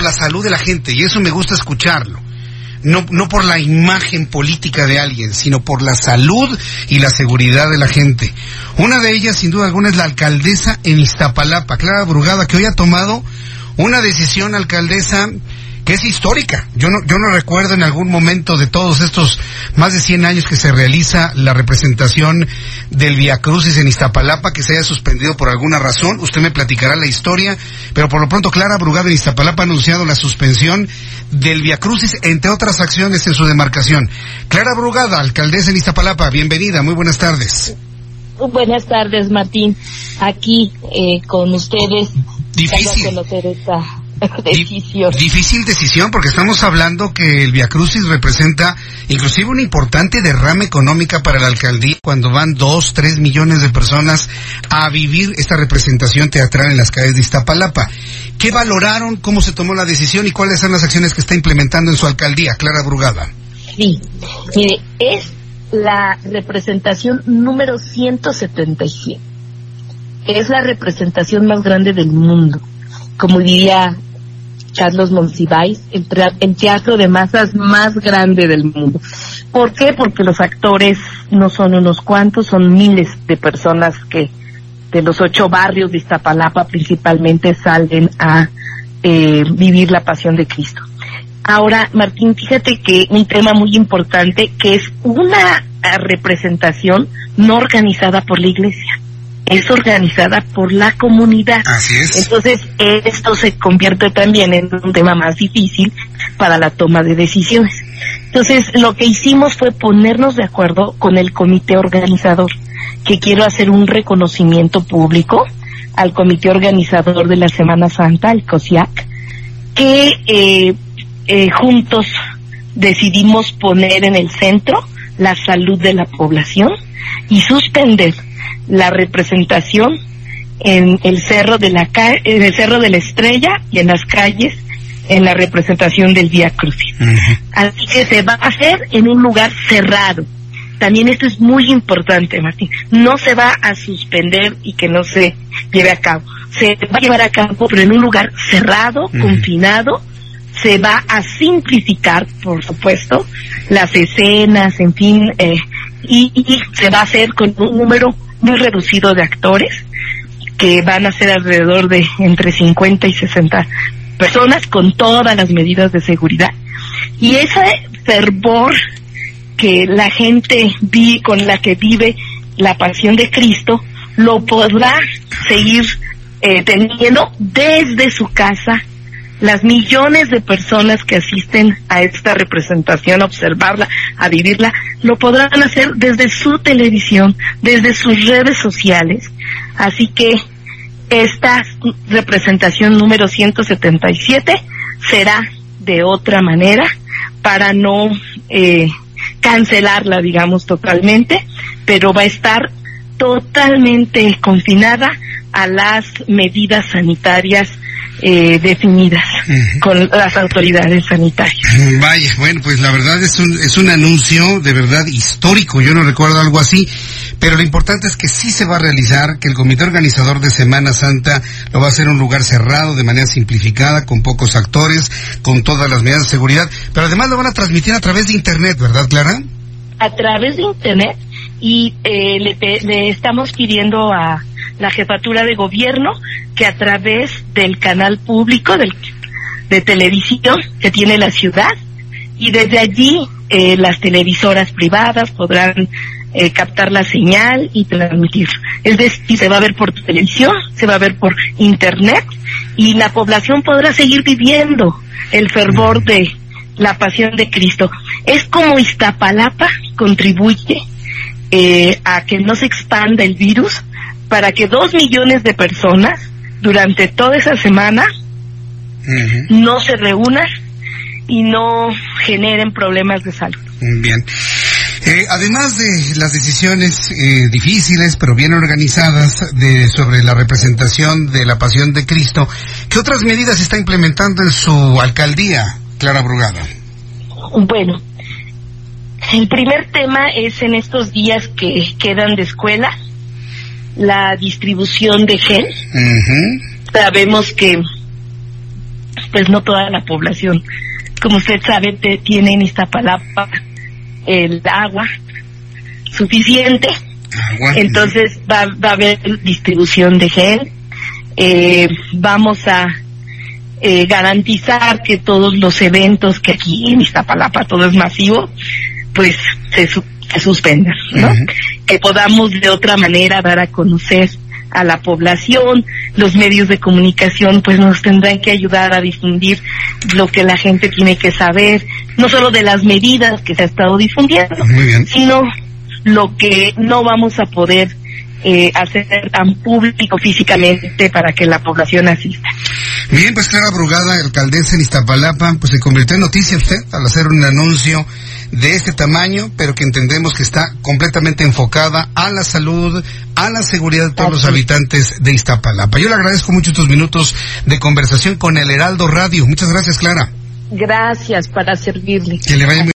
Por la salud de la gente, y eso me gusta escucharlo. No, no por la imagen política de alguien, sino por la salud y la seguridad de la gente. Una de ellas, sin duda alguna, es la alcaldesa en Iztapalapa, Clara Brugada, que hoy ha tomado una decisión, alcaldesa, que es histórica. Yo no, yo no recuerdo en algún momento de todos estos más de 100 años que se realiza la representación del Via Crucis en Iztapalapa que se haya suspendido por alguna razón. Usted me platicará la historia, pero por lo pronto Clara Brugada en Iztapalapa ha anunciado la suspensión del Via Crucis, entre otras acciones en su demarcación. Clara Brugada, alcaldesa en Iztapalapa, bienvenida, muy buenas tardes. Buenas tardes, Martín. Aquí eh, con ustedes. Difícil. Esta decisión. Difícil decisión porque estamos hablando que el Via Crucis representa inclusive una importante derrama económica para la alcaldía cuando van dos, tres millones de personas a vivir esta representación teatral en las calles de Iztapalapa. ¿Qué valoraron? ¿Cómo se tomó la decisión? ¿Y cuáles son las acciones que está implementando en su alcaldía? Clara Brugada. Sí, mire, es la representación número 177. Es la representación más grande del mundo. Como diría Carlos Monsiváis, el, el, teatro de masas más grande del mundo. ¿Por qué? Porque los actores no son unos cuantos, son miles de personas que de los ocho barrios de Iztapalapa principalmente salen a eh, vivir la pasión de Cristo. Ahora, Martín, fíjate que un tema muy importante que es una representación no organizada por la iglesia es organizada por la comunidad. Así es. Entonces, esto se convierte también en un tema más difícil para la toma de decisiones. Entonces, lo que hicimos fue ponernos de acuerdo con el comité organizador, que quiero hacer un reconocimiento público al comité organizador de la Semana Santa, el COSIAC, que eh, eh, juntos decidimos poner en el centro la salud de la población y suspender la representación en el cerro de la en el cerro de la Estrella y en las calles en la representación del Día Crucis. Uh -huh. Así que se va a hacer en un lugar cerrado. También esto es muy importante, Martín. No se va a suspender y que no se lleve a cabo. Se va a llevar a cabo, pero en un lugar cerrado, uh -huh. confinado. Se va a simplificar, por supuesto, las escenas, en fin, eh, y, y se va a hacer con un número muy reducido de actores que van a ser alrededor de entre 50 y 60 personas con todas las medidas de seguridad. Y ese fervor que la gente vi, con la que vive la pasión de Cristo lo podrá seguir eh, teniendo desde su casa las millones de personas que asisten a esta representación, a observarla, a vivirla, lo podrán hacer desde su televisión, desde sus redes sociales. Así que esta representación número 177 será de otra manera para no eh, cancelarla, digamos, totalmente, pero va a estar totalmente confinada a las medidas sanitarias eh, definidas uh -huh. con las autoridades sanitarias. Vaya, bueno, pues la verdad es un, es un anuncio de verdad histórico, yo no recuerdo algo así, pero lo importante es que sí se va a realizar, que el comité organizador de Semana Santa lo va a hacer en un lugar cerrado, de manera simplificada, con pocos actores, con todas las medidas de seguridad, pero además lo van a transmitir a través de Internet, ¿verdad, Clara? A través de Internet y eh, le, le estamos pidiendo a la jefatura de gobierno que a través del canal público del, de televisión que tiene la ciudad y desde allí eh, las televisoras privadas podrán eh, captar la señal y transmitir. Es decir, se va a ver por televisión, se va a ver por internet y la población podrá seguir viviendo el fervor de la pasión de Cristo. Es como Iztapalapa contribuye eh, a que no se expanda el virus para que dos millones de personas durante toda esa semana no se reúnan y no generen problemas de salud. Bien. Eh, además de las decisiones eh, difíciles pero bien organizadas de, sobre la representación de la pasión de Cristo, ¿qué otras medidas está implementando en su alcaldía, Clara Brugada? Bueno, el primer tema es en estos días que quedan de escuela, la distribución de gel. Sabemos que pues no toda la población, como usted sabe, te, tiene en Iztapalapa el agua suficiente. Entonces va, va, a haber distribución de gel. Eh, vamos a eh, garantizar que todos los eventos que aquí en Iztapalapa todo es masivo, pues se, se suspendan, ¿no? Que podamos de otra manera dar a conocer a la población, los medios de comunicación pues nos tendrán que ayudar a difundir lo que la gente tiene que saber, no solo de las medidas que se ha estado difundiendo, sino lo que no vamos a poder eh, hacer tan público físicamente para que la población asista. Bien, pues Clara Brugada, alcaldesa en Iztapalapa, pues se convirtió en noticia usted al hacer un anuncio de este tamaño, pero que entendemos que está completamente enfocada a la salud, a la seguridad de todos los habitantes de Iztapalapa. Yo le agradezco mucho estos minutos de conversación con el Heraldo Radio. Muchas gracias, Clara. Gracias para servirle. Que le vaya muy